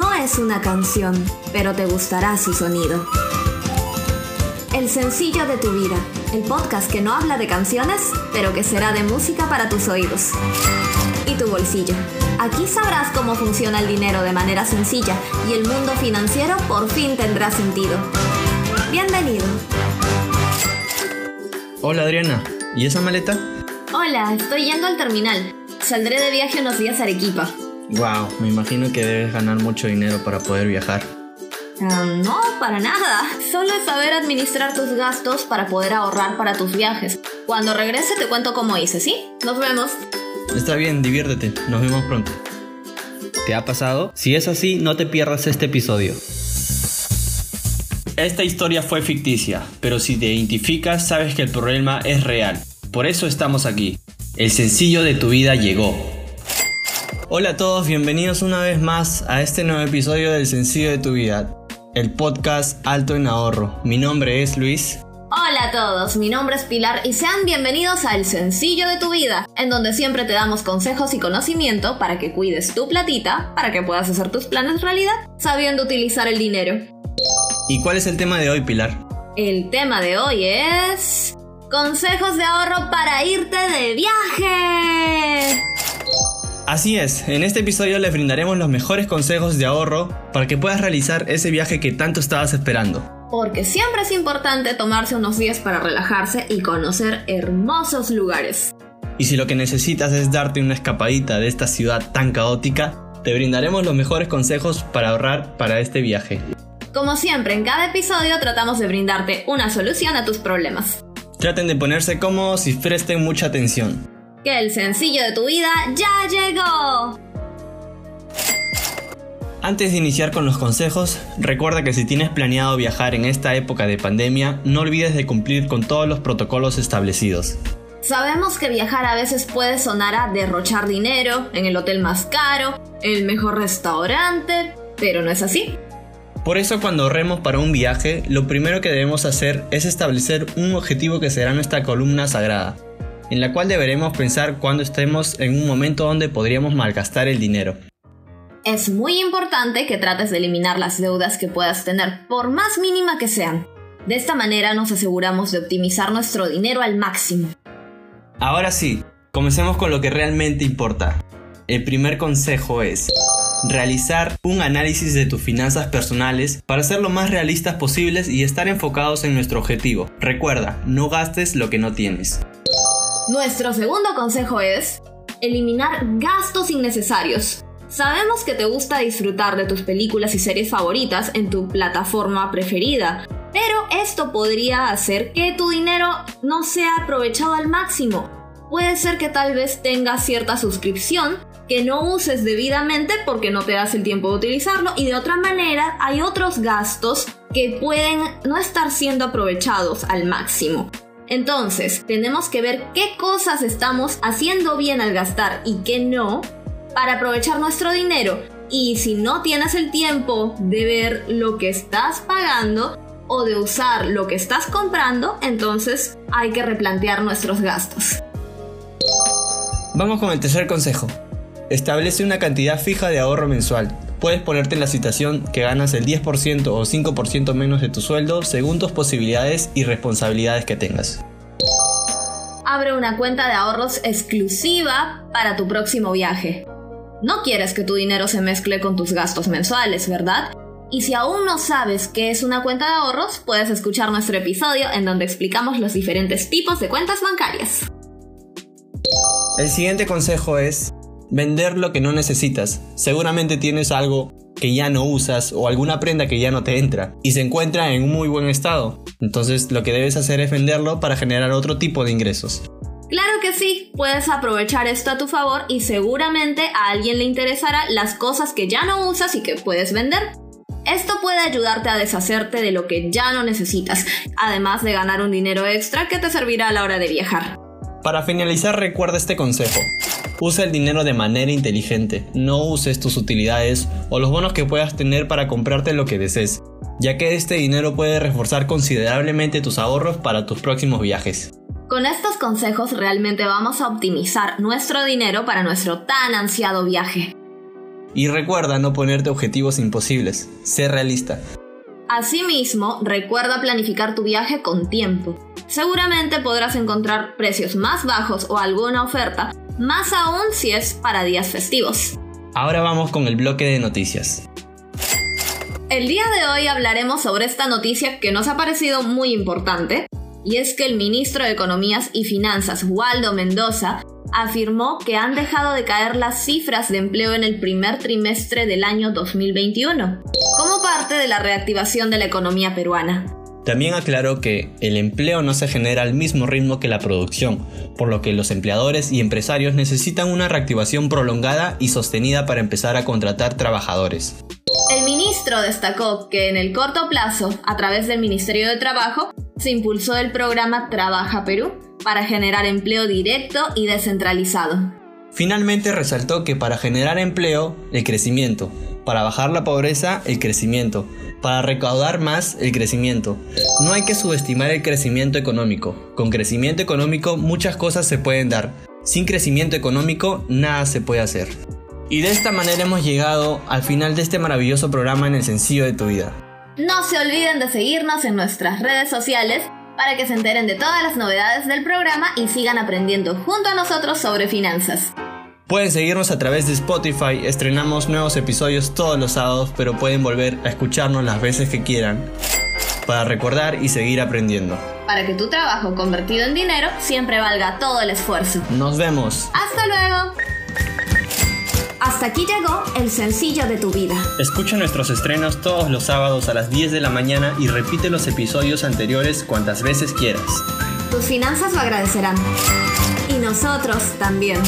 No es una canción, pero te gustará su sonido. El sencillo de tu vida, el podcast que no habla de canciones, pero que será de música para tus oídos. Y tu bolsillo. Aquí sabrás cómo funciona el dinero de manera sencilla y el mundo financiero por fin tendrá sentido. Bienvenido. Hola Adriana, ¿y esa maleta? Hola, estoy yendo al terminal. Saldré de viaje unos días a Arequipa. Wow, me imagino que debes ganar mucho dinero para poder viajar. Ah, no, para nada. Solo es saber administrar tus gastos para poder ahorrar para tus viajes. Cuando regrese te cuento cómo hice, ¿sí? Nos vemos. Está bien, diviértete. Nos vemos pronto. ¿Te ha pasado? Si es así, no te pierdas este episodio. Esta historia fue ficticia, pero si te identificas sabes que el problema es real. Por eso estamos aquí. El sencillo de tu vida llegó. Hola a todos, bienvenidos una vez más a este nuevo episodio del Sencillo de tu vida, el podcast Alto en Ahorro. Mi nombre es Luis. Hola a todos, mi nombre es Pilar y sean bienvenidos a El Sencillo de tu vida, en donde siempre te damos consejos y conocimiento para que cuides tu platita, para que puedas hacer tus planes realidad, sabiendo utilizar el dinero. ¿Y cuál es el tema de hoy, Pilar? El tema de hoy es... Consejos de ahorro para irte de viaje. Así es, en este episodio les brindaremos los mejores consejos de ahorro para que puedas realizar ese viaje que tanto estabas esperando. Porque siempre es importante tomarse unos días para relajarse y conocer hermosos lugares. Y si lo que necesitas es darte una escapadita de esta ciudad tan caótica, te brindaremos los mejores consejos para ahorrar para este viaje. Como siempre, en cada episodio tratamos de brindarte una solución a tus problemas. Traten de ponerse cómodos y presten mucha atención que el sencillo de tu vida ya llegó. Antes de iniciar con los consejos, recuerda que si tienes planeado viajar en esta época de pandemia, no olvides de cumplir con todos los protocolos establecidos. Sabemos que viajar a veces puede sonar a derrochar dinero en el hotel más caro, el mejor restaurante, pero no es así. Por eso cuando ahorremos para un viaje, lo primero que debemos hacer es establecer un objetivo que será nuestra columna sagrada, en la cual deberemos pensar cuando estemos en un momento donde podríamos malgastar el dinero. Es muy importante que trates de eliminar las deudas que puedas tener, por más mínima que sean. De esta manera nos aseguramos de optimizar nuestro dinero al máximo. Ahora sí, comencemos con lo que realmente importa. El primer consejo es realizar un análisis de tus finanzas personales para ser lo más realistas posibles y estar enfocados en nuestro objetivo. Recuerda, no gastes lo que no tienes. Nuestro segundo consejo es eliminar gastos innecesarios. Sabemos que te gusta disfrutar de tus películas y series favoritas en tu plataforma preferida, pero esto podría hacer que tu dinero no sea aprovechado al máximo. Puede ser que tal vez tengas cierta suscripción que no uses debidamente porque no te das el tiempo de utilizarlo y de otra manera hay otros gastos que pueden no estar siendo aprovechados al máximo. Entonces, tenemos que ver qué cosas estamos haciendo bien al gastar y qué no para aprovechar nuestro dinero. Y si no tienes el tiempo de ver lo que estás pagando o de usar lo que estás comprando, entonces hay que replantear nuestros gastos. Vamos con el tercer consejo. Establece una cantidad fija de ahorro mensual. Puedes ponerte en la situación que ganas el 10% o 5% menos de tu sueldo según tus posibilidades y responsabilidades que tengas. Abre una cuenta de ahorros exclusiva para tu próximo viaje. No quieres que tu dinero se mezcle con tus gastos mensuales, ¿verdad? Y si aún no sabes qué es una cuenta de ahorros, puedes escuchar nuestro episodio en donde explicamos los diferentes tipos de cuentas bancarias. El siguiente consejo es vender lo que no necesitas. Seguramente tienes algo que ya no usas o alguna prenda que ya no te entra y se encuentra en un muy buen estado. Entonces lo que debes hacer es venderlo para generar otro tipo de ingresos. Claro que sí, puedes aprovechar esto a tu favor y seguramente a alguien le interesará las cosas que ya no usas y que puedes vender. Esto puede ayudarte a deshacerte de lo que ya no necesitas, además de ganar un dinero extra que te servirá a la hora de viajar. Para finalizar recuerda este consejo. Usa el dinero de manera inteligente, no uses tus utilidades o los bonos que puedas tener para comprarte lo que desees, ya que este dinero puede reforzar considerablemente tus ahorros para tus próximos viajes. Con estos consejos realmente vamos a optimizar nuestro dinero para nuestro tan ansiado viaje. Y recuerda no ponerte objetivos imposibles, sé realista. Asimismo, recuerda planificar tu viaje con tiempo. Seguramente podrás encontrar precios más bajos o alguna oferta, más aún si es para días festivos. Ahora vamos con el bloque de noticias. El día de hoy hablaremos sobre esta noticia que nos ha parecido muy importante, y es que el ministro de Economías y Finanzas, Waldo Mendoza, afirmó que han dejado de caer las cifras de empleo en el primer trimestre del año 2021, como parte de la reactivación de la economía peruana. También aclaró que el empleo no se genera al mismo ritmo que la producción, por lo que los empleadores y empresarios necesitan una reactivación prolongada y sostenida para empezar a contratar trabajadores. El ministro destacó que en el corto plazo, a través del Ministerio de Trabajo, se impulsó el programa Trabaja Perú para generar empleo directo y descentralizado. Finalmente resaltó que para generar empleo, el crecimiento, para bajar la pobreza, el crecimiento, para recaudar más, el crecimiento. No hay que subestimar el crecimiento económico. Con crecimiento económico muchas cosas se pueden dar. Sin crecimiento económico nada se puede hacer. Y de esta manera hemos llegado al final de este maravilloso programa en el sencillo de tu vida. No se olviden de seguirnos en nuestras redes sociales para que se enteren de todas las novedades del programa y sigan aprendiendo junto a nosotros sobre finanzas. Pueden seguirnos a través de Spotify, estrenamos nuevos episodios todos los sábados, pero pueden volver a escucharnos las veces que quieran para recordar y seguir aprendiendo. Para que tu trabajo convertido en dinero siempre valga todo el esfuerzo. Nos vemos. Hasta luego. Hasta aquí llegó el sencillo de tu vida. Escucha nuestros estrenos todos los sábados a las 10 de la mañana y repite los episodios anteriores cuantas veces quieras. Tus finanzas lo agradecerán. Y nosotros también.